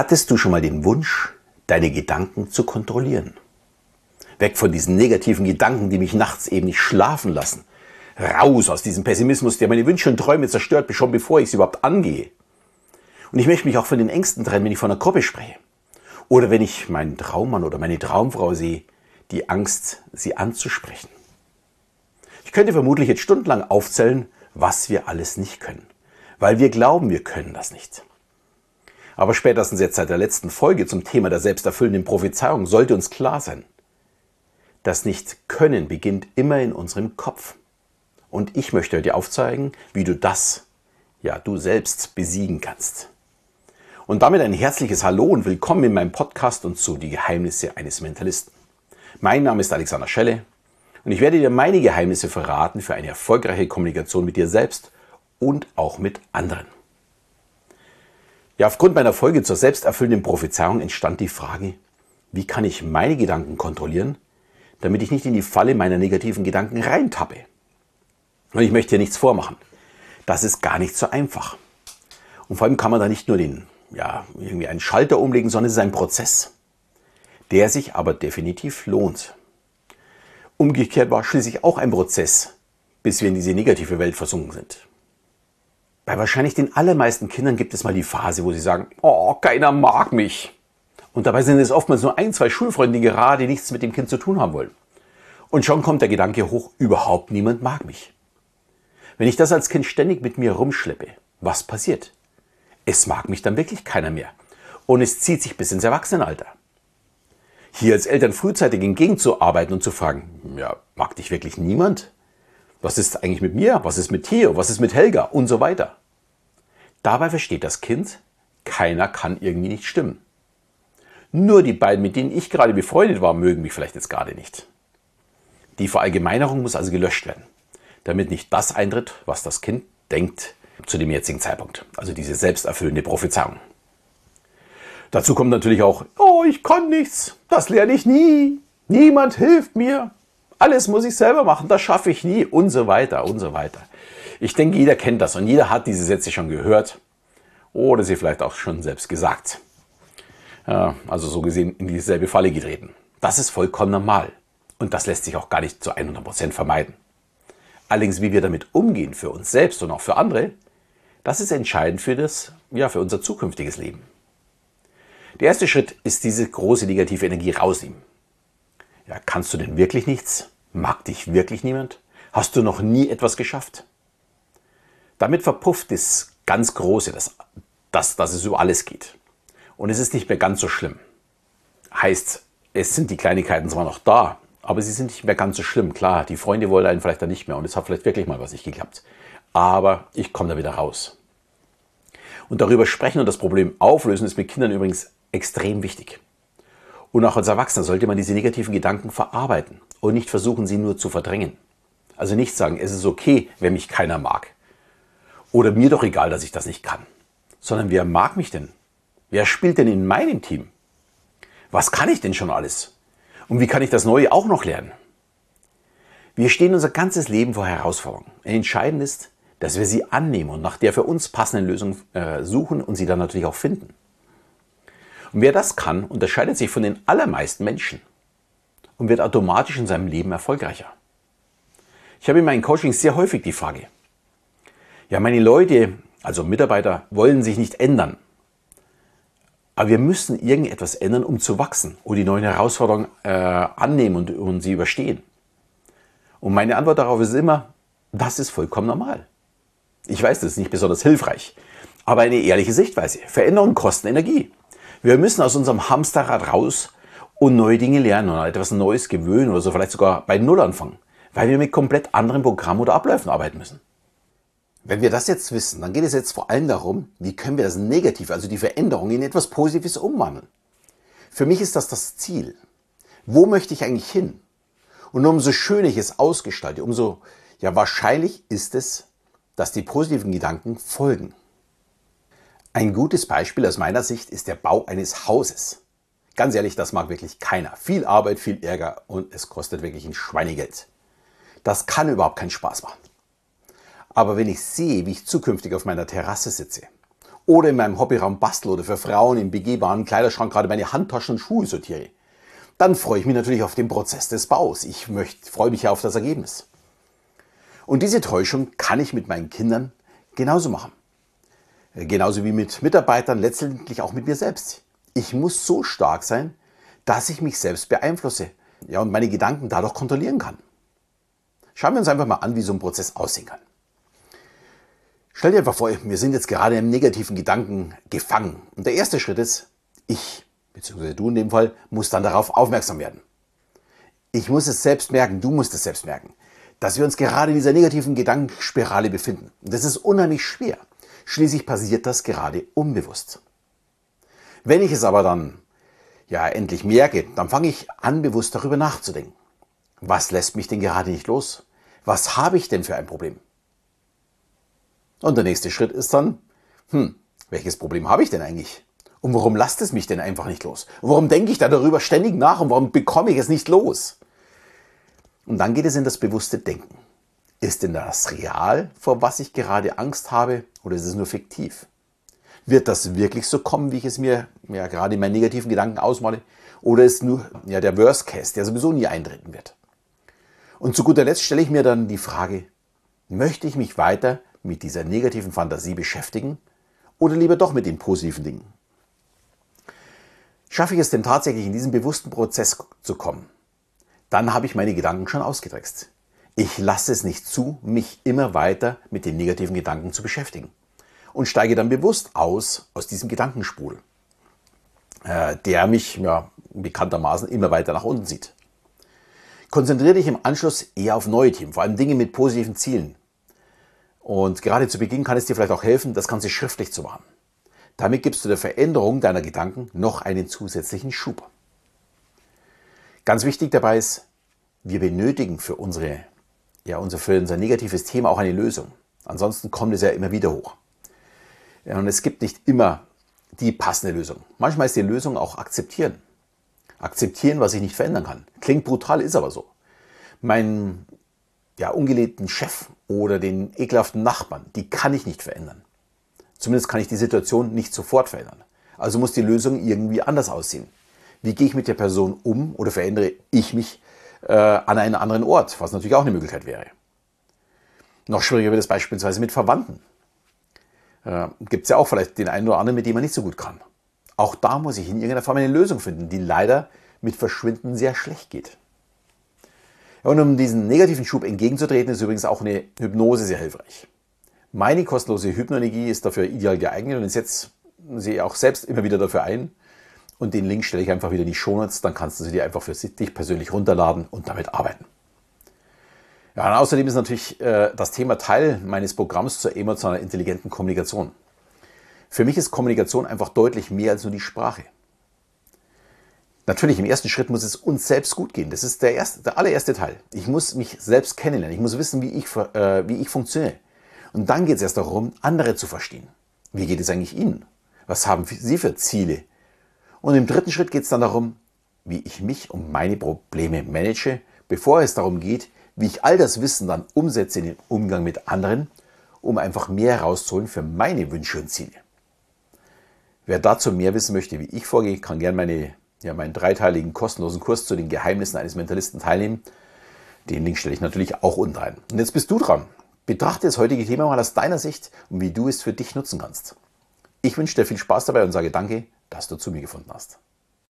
Hattest du schon mal den Wunsch, deine Gedanken zu kontrollieren? Weg von diesen negativen Gedanken, die mich nachts eben nicht schlafen lassen. Raus aus diesem Pessimismus, der meine Wünsche und Träume zerstört, schon bevor ich sie überhaupt angehe. Und ich möchte mich auch von den Ängsten trennen, wenn ich von einer Gruppe spreche. Oder wenn ich meinen Traummann oder meine Traumfrau sehe, die Angst, sie anzusprechen. Ich könnte vermutlich jetzt stundenlang aufzählen, was wir alles nicht können. Weil wir glauben, wir können das nicht. Aber spätestens jetzt seit der letzten Folge zum Thema der selbsterfüllenden Prophezeiung sollte uns klar sein, das Nicht-Können beginnt immer in unserem Kopf. Und ich möchte dir aufzeigen, wie du das, ja, du selbst besiegen kannst. Und damit ein herzliches Hallo und willkommen in meinem Podcast und zu Die Geheimnisse eines Mentalisten. Mein Name ist Alexander Schelle und ich werde dir meine Geheimnisse verraten für eine erfolgreiche Kommunikation mit dir selbst und auch mit anderen. Ja, aufgrund meiner Folge zur selbsterfüllenden Prophezeiung entstand die Frage, wie kann ich meine Gedanken kontrollieren, damit ich nicht in die Falle meiner negativen Gedanken reintappe. Und ich möchte hier nichts vormachen. Das ist gar nicht so einfach. Und vor allem kann man da nicht nur den, ja, irgendwie einen Schalter umlegen, sondern es ist ein Prozess, der sich aber definitiv lohnt. Umgekehrt war schließlich auch ein Prozess, bis wir in diese negative Welt versunken sind. Bei wahrscheinlich den allermeisten Kindern gibt es mal die Phase, wo sie sagen, oh, keiner mag mich. Und dabei sind es oftmals nur ein, zwei Schulfreunde, die gerade nichts mit dem Kind zu tun haben wollen. Und schon kommt der Gedanke hoch, überhaupt niemand mag mich. Wenn ich das als Kind ständig mit mir rumschleppe, was passiert? Es mag mich dann wirklich keiner mehr. Und es zieht sich bis ins Erwachsenenalter. Hier als Eltern frühzeitig entgegenzuarbeiten und zu fragen, ja, mag dich wirklich niemand? Was ist eigentlich mit mir? Was ist mit Theo? Was ist mit Helga? Und so weiter. Dabei versteht das Kind, keiner kann irgendwie nicht stimmen. Nur die beiden, mit denen ich gerade befreundet war, mögen mich vielleicht jetzt gerade nicht. Die Verallgemeinerung muss also gelöscht werden, damit nicht das eintritt, was das Kind denkt zu dem jetzigen Zeitpunkt. Also diese selbsterfüllende Prophezeiung. Dazu kommt natürlich auch, oh, ich kann nichts, das lerne ich nie, niemand hilft mir, alles muss ich selber machen, das schaffe ich nie und so weiter und so weiter. Ich denke, jeder kennt das und jeder hat diese Sätze schon gehört oder sie vielleicht auch schon selbst gesagt. Also so gesehen in dieselbe Falle getreten. Das ist vollkommen normal und das lässt sich auch gar nicht zu 100% vermeiden. Allerdings, wie wir damit umgehen für uns selbst und auch für andere, das ist entscheidend für, das, ja, für unser zukünftiges Leben. Der erste Schritt ist diese große negative Energie rausnehmen. Ja, kannst du denn wirklich nichts? Mag dich wirklich niemand? Hast du noch nie etwas geschafft? Damit verpufft das ganz Große, dass, dass, dass es über alles geht. Und es ist nicht mehr ganz so schlimm. Heißt, es sind die Kleinigkeiten zwar noch da, aber sie sind nicht mehr ganz so schlimm. Klar, die Freunde wollen einen vielleicht dann nicht mehr und es hat vielleicht wirklich mal was nicht geklappt. Aber ich komme da wieder raus. Und darüber sprechen und das Problem auflösen ist mit Kindern übrigens extrem wichtig. Und auch als Erwachsener sollte man diese negativen Gedanken verarbeiten und nicht versuchen, sie nur zu verdrängen. Also nicht sagen, es ist okay, wenn mich keiner mag. Oder mir doch egal, dass ich das nicht kann. Sondern wer mag mich denn? Wer spielt denn in meinem Team? Was kann ich denn schon alles? Und wie kann ich das Neue auch noch lernen? Wir stehen unser ganzes Leben vor Herausforderungen. Entscheidend ist, dass wir sie annehmen und nach der für uns passenden Lösung äh, suchen und sie dann natürlich auch finden. Und wer das kann, unterscheidet sich von den allermeisten Menschen und wird automatisch in seinem Leben erfolgreicher. Ich habe in meinen Coachings sehr häufig die Frage, ja, meine Leute, also Mitarbeiter, wollen sich nicht ändern. Aber wir müssen irgendetwas ändern, um zu wachsen und die neuen Herausforderungen äh, annehmen und, und sie überstehen. Und meine Antwort darauf ist immer, das ist vollkommen normal. Ich weiß, das ist nicht besonders hilfreich, aber eine ehrliche Sichtweise. Veränderungen kosten Energie. Wir müssen aus unserem Hamsterrad raus und neue Dinge lernen oder etwas Neues gewöhnen oder so vielleicht sogar bei Null anfangen, weil wir mit komplett anderen Programmen oder Abläufen arbeiten müssen. Wenn wir das jetzt wissen, dann geht es jetzt vor allem darum, wie können wir das Negative, also die Veränderung, in etwas Positives umwandeln. Für mich ist das das Ziel. Wo möchte ich eigentlich hin? Und umso schöner ich es ausgestalte, umso ja wahrscheinlich ist es, dass die positiven Gedanken folgen. Ein gutes Beispiel aus meiner Sicht ist der Bau eines Hauses. Ganz ehrlich, das mag wirklich keiner. Viel Arbeit, viel Ärger und es kostet wirklich ein Schweinegeld. Das kann überhaupt keinen Spaß machen. Aber wenn ich sehe, wie ich zukünftig auf meiner Terrasse sitze oder in meinem Hobbyraum bastel oder für Frauen im begehbaren Kleiderschrank gerade meine Handtaschen und Schuhe sortiere, dann freue ich mich natürlich auf den Prozess des Baus. Ich möchte, freue mich ja auf das Ergebnis. Und diese Täuschung kann ich mit meinen Kindern genauso machen. Genauso wie mit Mitarbeitern, letztendlich auch mit mir selbst. Ich muss so stark sein, dass ich mich selbst beeinflusse ja, und meine Gedanken dadurch kontrollieren kann. Schauen wir uns einfach mal an, wie so ein Prozess aussehen kann. Stell dir einfach vor, wir sind jetzt gerade im negativen Gedanken gefangen. Und der erste Schritt ist, ich beziehungsweise du in dem Fall, musst dann darauf aufmerksam werden. Ich muss es selbst merken, du musst es selbst merken, dass wir uns gerade in dieser negativen Gedankenspirale befinden. Und das ist unheimlich schwer. Schließlich passiert das gerade unbewusst. Wenn ich es aber dann ja endlich merke, dann fange ich an, bewusst darüber nachzudenken. Was lässt mich denn gerade nicht los? Was habe ich denn für ein Problem? Und der nächste Schritt ist dann, hm, welches Problem habe ich denn eigentlich? Und warum lasst es mich denn einfach nicht los? Und warum denke ich da darüber ständig nach und warum bekomme ich es nicht los? Und dann geht es in das bewusste Denken. Ist denn das real, vor was ich gerade Angst habe, oder ist es nur fiktiv? Wird das wirklich so kommen, wie ich es mir ja, gerade in meinen negativen Gedanken ausmale? Oder ist nur ja, der Worst Case, der sowieso nie eintreten wird? Und zu guter Letzt stelle ich mir dann die Frage, möchte ich mich weiter mit dieser negativen Fantasie beschäftigen oder lieber doch mit den positiven Dingen? Schaffe ich es denn tatsächlich in diesen bewussten Prozess zu kommen, dann habe ich meine Gedanken schon ausgetrickst. Ich lasse es nicht zu, mich immer weiter mit den negativen Gedanken zu beschäftigen und steige dann bewusst aus aus diesem Gedankenspul, äh, der mich ja, bekanntermaßen immer weiter nach unten zieht. Konzentriere dich im Anschluss eher auf neue Themen, vor allem Dinge mit positiven Zielen. Und gerade zu Beginn kann es dir vielleicht auch helfen, das Ganze schriftlich zu machen. Damit gibst du der Veränderung deiner Gedanken noch einen zusätzlichen Schub. Ganz wichtig dabei ist, wir benötigen für, unsere, ja, unser, für unser negatives Thema auch eine Lösung. Ansonsten kommt es ja immer wieder hoch. Und es gibt nicht immer die passende Lösung. Manchmal ist die Lösung auch akzeptieren. Akzeptieren, was ich nicht verändern kann. Klingt brutal, ist aber so. Meinen ja, ungelebten Chef oder den ekelhaften Nachbarn, die kann ich nicht verändern. Zumindest kann ich die Situation nicht sofort verändern. Also muss die Lösung irgendwie anders aussehen. Wie gehe ich mit der Person um oder verändere ich mich äh, an einen anderen Ort, was natürlich auch eine Möglichkeit wäre. Noch schwieriger wird es beispielsweise mit Verwandten. Äh, Gibt es ja auch vielleicht den einen oder anderen, mit dem man nicht so gut kann. Auch da muss ich in irgendeiner Form eine Lösung finden, die leider mit Verschwinden sehr schlecht geht. Und um diesen negativen Schub entgegenzutreten, ist übrigens auch eine Hypnose sehr hilfreich. Meine kostenlose Hypnoenergie ist dafür ideal geeignet und ich setze sie auch selbst immer wieder dafür ein. Und den Link stelle ich einfach wieder in die Shownotes, dann kannst du sie dir einfach für dich persönlich runterladen und damit arbeiten. Ja, und außerdem ist natürlich äh, das Thema Teil meines Programms zur emotional intelligenten Kommunikation. Für mich ist Kommunikation einfach deutlich mehr als nur die Sprache. Natürlich, im ersten Schritt muss es uns selbst gut gehen. Das ist der, erste, der allererste Teil. Ich muss mich selbst kennenlernen. Ich muss wissen, wie ich, äh, wie ich funktioniere. Und dann geht es erst darum, andere zu verstehen. Wie geht es eigentlich Ihnen? Was haben Sie für Ziele? Und im dritten Schritt geht es dann darum, wie ich mich und meine Probleme manage, bevor es darum geht, wie ich all das Wissen dann umsetze in den Umgang mit anderen, um einfach mehr herauszuholen für meine Wünsche und Ziele. Wer dazu mehr wissen möchte, wie ich vorgehe, kann gerne meine, ja, meinen dreiteiligen kostenlosen Kurs zu den Geheimnissen eines Mentalisten teilnehmen. Den Link stelle ich natürlich auch unten ein. Und jetzt bist du dran. Betrachte das heutige Thema mal aus deiner Sicht und wie du es für dich nutzen kannst. Ich wünsche dir viel Spaß dabei und sage danke, dass du zu mir gefunden hast.